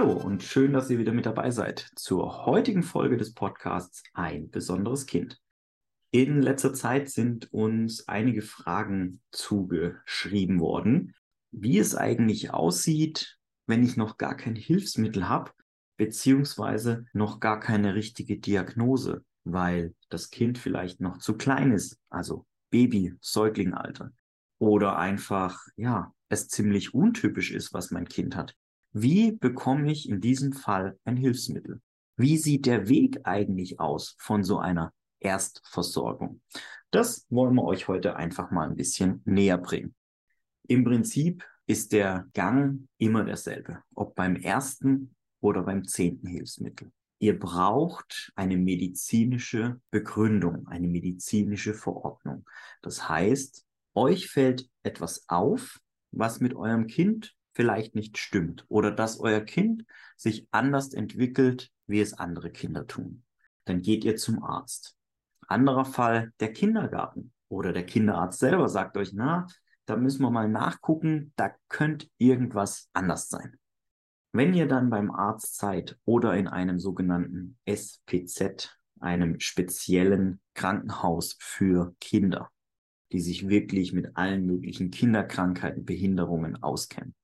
Hallo und schön, dass ihr wieder mit dabei seid zur heutigen Folge des Podcasts Ein besonderes Kind. In letzter Zeit sind uns einige Fragen zugeschrieben worden, wie es eigentlich aussieht, wenn ich noch gar kein Hilfsmittel habe, beziehungsweise noch gar keine richtige Diagnose, weil das Kind vielleicht noch zu klein ist, also Baby, Säuglingalter, oder einfach, ja, es ziemlich untypisch ist, was mein Kind hat. Wie bekomme ich in diesem Fall ein Hilfsmittel? Wie sieht der Weg eigentlich aus von so einer Erstversorgung? Das wollen wir euch heute einfach mal ein bisschen näher bringen. Im Prinzip ist der Gang immer derselbe, ob beim ersten oder beim zehnten Hilfsmittel. Ihr braucht eine medizinische Begründung, eine medizinische Verordnung. Das heißt, euch fällt etwas auf, was mit eurem Kind vielleicht nicht stimmt oder dass euer Kind sich anders entwickelt, wie es andere Kinder tun. Dann geht ihr zum Arzt. Anderer Fall, der Kindergarten oder der Kinderarzt selber sagt euch, na, da müssen wir mal nachgucken, da könnte irgendwas anders sein. Wenn ihr dann beim Arzt seid oder in einem sogenannten SPZ, einem speziellen Krankenhaus für Kinder, die sich wirklich mit allen möglichen Kinderkrankheiten, Behinderungen auskennen,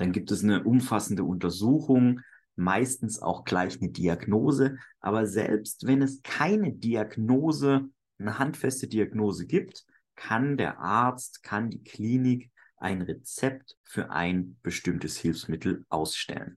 dann gibt es eine umfassende Untersuchung, meistens auch gleich eine Diagnose. Aber selbst wenn es keine Diagnose, eine handfeste Diagnose gibt, kann der Arzt, kann die Klinik ein Rezept für ein bestimmtes Hilfsmittel ausstellen.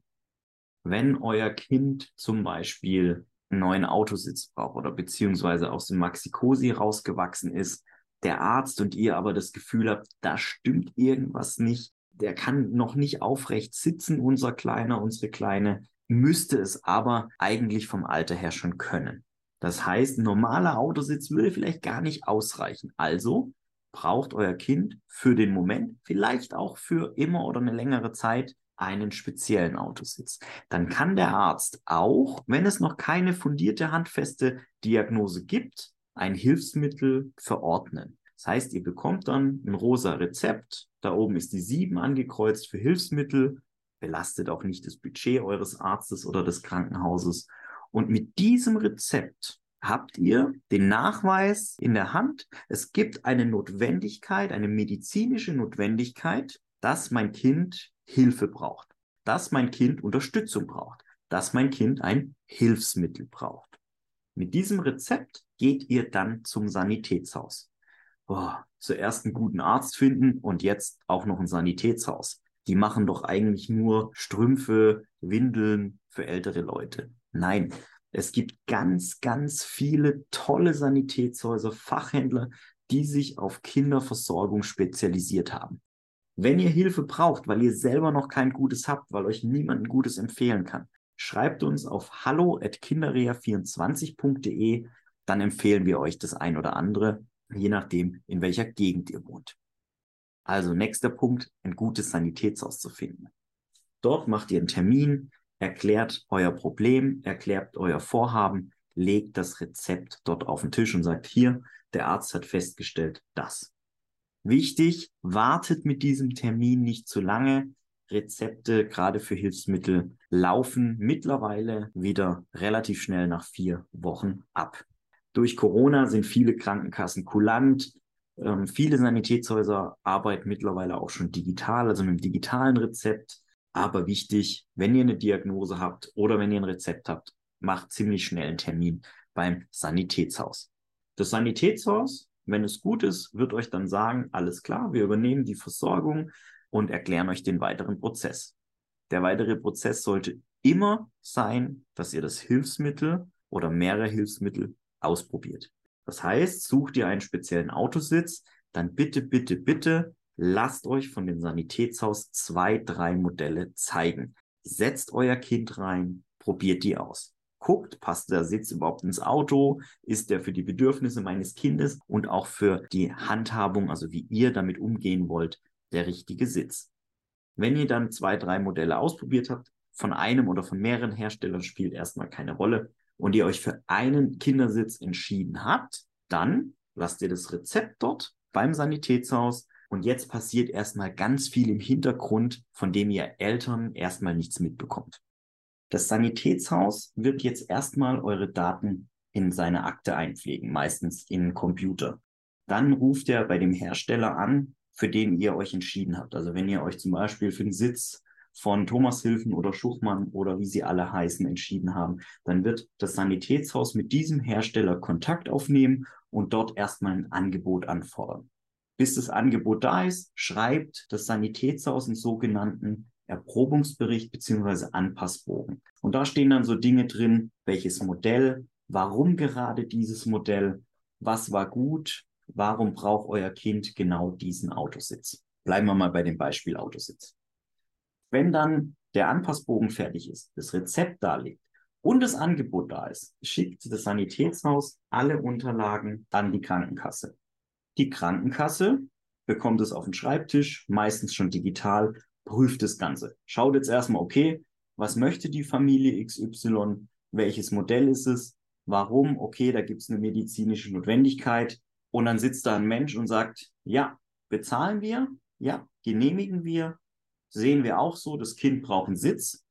Wenn euer Kind zum Beispiel einen neuen Autositz braucht oder beziehungsweise aus dem Maxi-Cosi rausgewachsen ist, der Arzt und ihr aber das Gefühl habt, da stimmt irgendwas nicht, der kann noch nicht aufrecht sitzen, unser Kleiner, unsere Kleine, müsste es aber eigentlich vom Alter her schon können. Das heißt, normaler Autositz würde vielleicht gar nicht ausreichen. Also braucht euer Kind für den Moment, vielleicht auch für immer oder eine längere Zeit, einen speziellen Autositz. Dann kann der Arzt auch, wenn es noch keine fundierte, handfeste Diagnose gibt, ein Hilfsmittel verordnen. Das heißt, ihr bekommt dann ein rosa Rezept. Da oben ist die 7 angekreuzt für Hilfsmittel. Belastet auch nicht das Budget eures Arztes oder des Krankenhauses. Und mit diesem Rezept habt ihr den Nachweis in der Hand. Es gibt eine Notwendigkeit, eine medizinische Notwendigkeit, dass mein Kind Hilfe braucht, dass mein Kind Unterstützung braucht, dass mein Kind ein Hilfsmittel braucht. Mit diesem Rezept geht ihr dann zum Sanitätshaus boah, zuerst einen guten Arzt finden und jetzt auch noch ein Sanitätshaus. Die machen doch eigentlich nur Strümpfe, Windeln für ältere Leute. Nein, es gibt ganz, ganz viele tolle Sanitätshäuser, Fachhändler, die sich auf Kinderversorgung spezialisiert haben. Wenn ihr Hilfe braucht, weil ihr selber noch kein Gutes habt, weil euch niemand ein Gutes empfehlen kann, schreibt uns auf hallo@kinderrea24.de, dann empfehlen wir euch das ein oder andere je nachdem, in welcher Gegend ihr wohnt. Also nächster Punkt, ein gutes Sanitätshaus zu finden. Dort macht ihr einen Termin, erklärt euer Problem, erklärt euer Vorhaben, legt das Rezept dort auf den Tisch und sagt, hier, der Arzt hat festgestellt, das. Wichtig, wartet mit diesem Termin nicht zu lange. Rezepte, gerade für Hilfsmittel, laufen mittlerweile wieder relativ schnell nach vier Wochen ab. Durch Corona sind viele Krankenkassen kulant. Ähm, viele Sanitätshäuser arbeiten mittlerweile auch schon digital, also mit einem digitalen Rezept. Aber wichtig, wenn ihr eine Diagnose habt oder wenn ihr ein Rezept habt, macht ziemlich schnell einen Termin beim Sanitätshaus. Das Sanitätshaus, wenn es gut ist, wird euch dann sagen, alles klar, wir übernehmen die Versorgung und erklären euch den weiteren Prozess. Der weitere Prozess sollte immer sein, dass ihr das Hilfsmittel oder mehrere Hilfsmittel ausprobiert. Das heißt, sucht ihr einen speziellen Autositz, dann bitte, bitte, bitte lasst euch von dem Sanitätshaus zwei, drei Modelle zeigen. Setzt euer Kind rein, probiert die aus. Guckt, passt der Sitz überhaupt ins Auto? Ist der für die Bedürfnisse meines Kindes und auch für die Handhabung, also wie ihr damit umgehen wollt, der richtige Sitz? Wenn ihr dann zwei, drei Modelle ausprobiert habt, von einem oder von mehreren Herstellern spielt erstmal keine Rolle, und ihr euch für einen Kindersitz entschieden habt, dann lasst ihr das Rezept dort beim Sanitätshaus und jetzt passiert erstmal ganz viel im Hintergrund, von dem ihr Eltern erstmal nichts mitbekommt. Das Sanitätshaus wird jetzt erstmal eure Daten in seine Akte einpflegen, meistens in Computer. Dann ruft er bei dem Hersteller an, für den ihr euch entschieden habt. Also wenn ihr euch zum Beispiel für den Sitz von Thomas Hilfen oder Schuchmann oder wie sie alle heißen entschieden haben, dann wird das Sanitätshaus mit diesem Hersteller Kontakt aufnehmen und dort erstmal ein Angebot anfordern. Bis das Angebot da ist, schreibt das Sanitätshaus einen sogenannten Erprobungsbericht beziehungsweise Anpassbogen. Und da stehen dann so Dinge drin, welches Modell, warum gerade dieses Modell, was war gut, warum braucht euer Kind genau diesen Autositz. Bleiben wir mal bei dem Beispiel Autositz. Wenn dann der Anpassbogen fertig ist, das Rezept da liegt und das Angebot da ist, schickt das Sanitätshaus alle Unterlagen an die Krankenkasse. Die Krankenkasse bekommt es auf den Schreibtisch, meistens schon digital, prüft das Ganze. Schaut jetzt erstmal, okay, was möchte die Familie XY, welches Modell ist es, warum, okay, da gibt es eine medizinische Notwendigkeit. Und dann sitzt da ein Mensch und sagt, ja, bezahlen wir, ja, genehmigen wir, sehen wir auch so, das Kind braucht einen Sitz.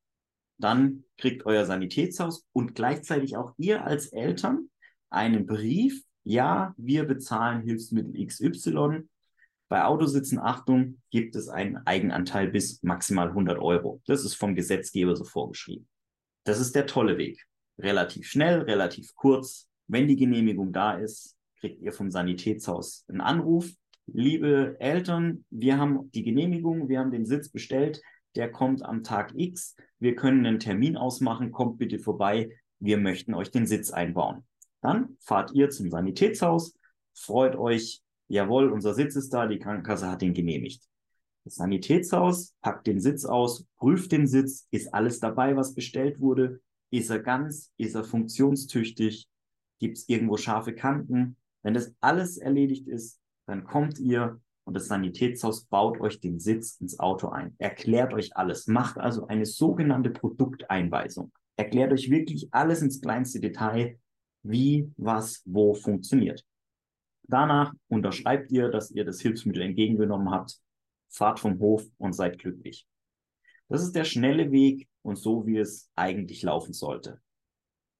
Dann kriegt euer Sanitätshaus und gleichzeitig auch ihr als Eltern einen Brief, ja, wir bezahlen Hilfsmittel XY. Bei Autositzen, Achtung, gibt es einen Eigenanteil bis maximal 100 Euro. Das ist vom Gesetzgeber so vorgeschrieben. Das ist der tolle Weg. Relativ schnell, relativ kurz. Wenn die Genehmigung da ist, kriegt ihr vom Sanitätshaus einen Anruf. Liebe Eltern, wir haben die Genehmigung, wir haben den Sitz bestellt, der kommt am Tag X. Wir können einen Termin ausmachen, kommt bitte vorbei, wir möchten euch den Sitz einbauen. Dann fahrt ihr zum Sanitätshaus, freut euch, jawohl, unser Sitz ist da, die Krankenkasse hat den genehmigt. Das Sanitätshaus packt den Sitz aus, prüft den Sitz, ist alles dabei, was bestellt wurde, ist er ganz, ist er funktionstüchtig, gibt es irgendwo scharfe Kanten. Wenn das alles erledigt ist, dann kommt ihr und das Sanitätshaus baut euch den Sitz ins Auto ein, erklärt euch alles, macht also eine sogenannte Produkteinweisung, erklärt euch wirklich alles ins kleinste Detail, wie, was, wo funktioniert. Danach unterschreibt ihr, dass ihr das Hilfsmittel entgegengenommen habt, fahrt vom Hof und seid glücklich. Das ist der schnelle Weg und so, wie es eigentlich laufen sollte.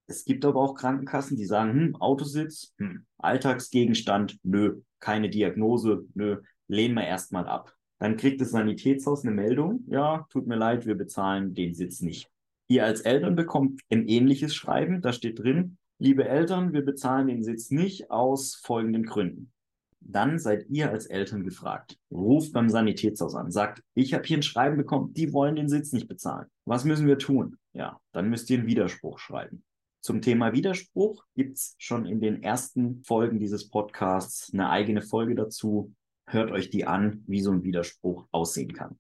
Es gibt aber auch Krankenkassen, die sagen, hm, Autositz, hm, Alltagsgegenstand, nö, keine Diagnose, nö, lehnen wir erstmal ab. Dann kriegt das Sanitätshaus eine Meldung, ja, tut mir leid, wir bezahlen den Sitz nicht. Ihr als Eltern bekommt ein ähnliches Schreiben, da steht drin, liebe Eltern, wir bezahlen den Sitz nicht aus folgenden Gründen. Dann seid ihr als Eltern gefragt. Ruft beim Sanitätshaus an, sagt, ich habe hier ein Schreiben bekommen, die wollen den Sitz nicht bezahlen. Was müssen wir tun? Ja, dann müsst ihr einen Widerspruch schreiben. Zum Thema Widerspruch gibt es schon in den ersten Folgen dieses Podcasts eine eigene Folge dazu. Hört euch die an, wie so ein Widerspruch aussehen kann.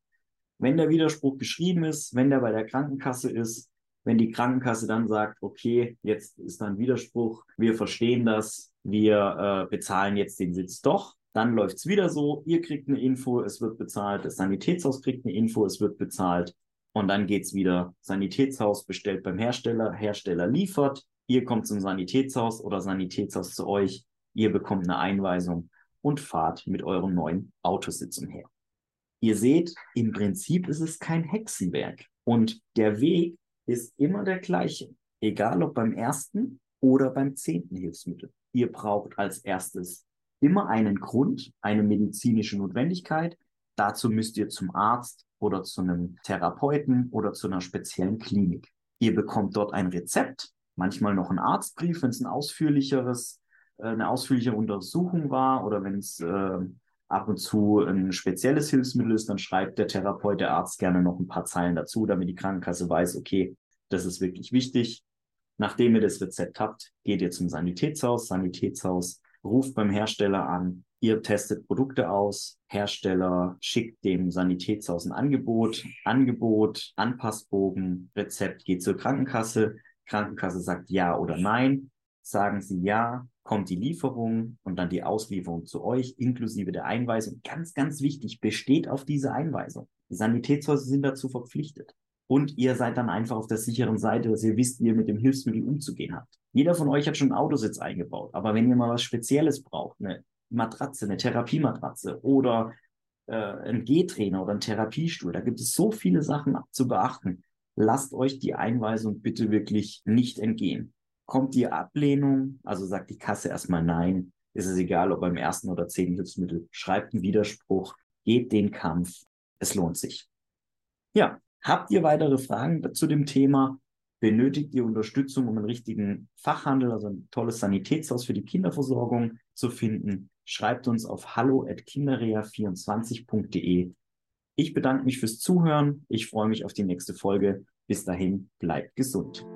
Wenn der Widerspruch geschrieben ist, wenn der bei der Krankenkasse ist, wenn die Krankenkasse dann sagt, okay, jetzt ist da ein Widerspruch, wir verstehen das, wir äh, bezahlen jetzt den Sitz doch, dann läuft es wieder so, ihr kriegt eine Info, es wird bezahlt, das Sanitätshaus kriegt eine Info, es wird bezahlt und dann geht es wieder, Sanitätshaus bestellt beim Hersteller, Hersteller liefert, ihr kommt zum Sanitätshaus oder Sanitätshaus zu euch, ihr bekommt eine Einweisung und fahrt mit eurem neuen Autositz umher. Ihr seht, im Prinzip ist es kein Hexenwerk und der Weg ist immer der gleiche, egal ob beim ersten oder beim zehnten Hilfsmittel. Ihr braucht als erstes immer einen Grund, eine medizinische Notwendigkeit. Dazu müsst ihr zum Arzt oder zu einem Therapeuten oder zu einer speziellen Klinik. Ihr bekommt dort ein Rezept, manchmal noch einen Arztbrief, wenn es ein ausführlicheres, äh, eine ausführliche Untersuchung war oder wenn es äh, ab und zu ein spezielles Hilfsmittel ist, dann schreibt der Therapeut, der Arzt gerne noch ein paar Zeilen dazu, damit die Krankenkasse weiß, okay, das ist wirklich wichtig. Nachdem ihr das Rezept habt, geht ihr zum Sanitätshaus. Sanitätshaus ruft beim Hersteller an. Ihr testet Produkte aus. Hersteller schickt dem Sanitätshaus ein Angebot. Angebot, Anpassbogen, Rezept geht zur Krankenkasse. Krankenkasse sagt ja oder nein. Sagen sie ja, kommt die Lieferung und dann die Auslieferung zu euch, inklusive der Einweisung. Ganz, ganz wichtig, besteht auf diese Einweisung. Die Sanitätshäuser sind dazu verpflichtet. Und ihr seid dann einfach auf der sicheren Seite, dass ihr wisst, wie ihr mit dem Hilfsmittel umzugehen habt. Jeder von euch hat schon einen Autositz eingebaut. Aber wenn ihr mal was Spezielles braucht, eine Matratze, eine Therapiematratze oder äh, ein Gehtrainer oder ein Therapiestuhl, da gibt es so viele Sachen zu beachten. lasst euch die Einweisung bitte wirklich nicht entgehen. Kommt die Ablehnung, also sagt die Kasse erstmal nein, ist es egal, ob beim ersten oder zehnten Hilfsmittel, schreibt einen Widerspruch, geht den Kampf, es lohnt sich. Ja, habt ihr weitere Fragen zu dem Thema? Benötigt ihr Unterstützung, um einen richtigen Fachhandel, also ein tolles Sanitätshaus für die Kinderversorgung zu finden? Schreibt uns auf hallo@kinderrea24.de. Ich bedanke mich fürs Zuhören. Ich freue mich auf die nächste Folge. Bis dahin, bleibt gesund.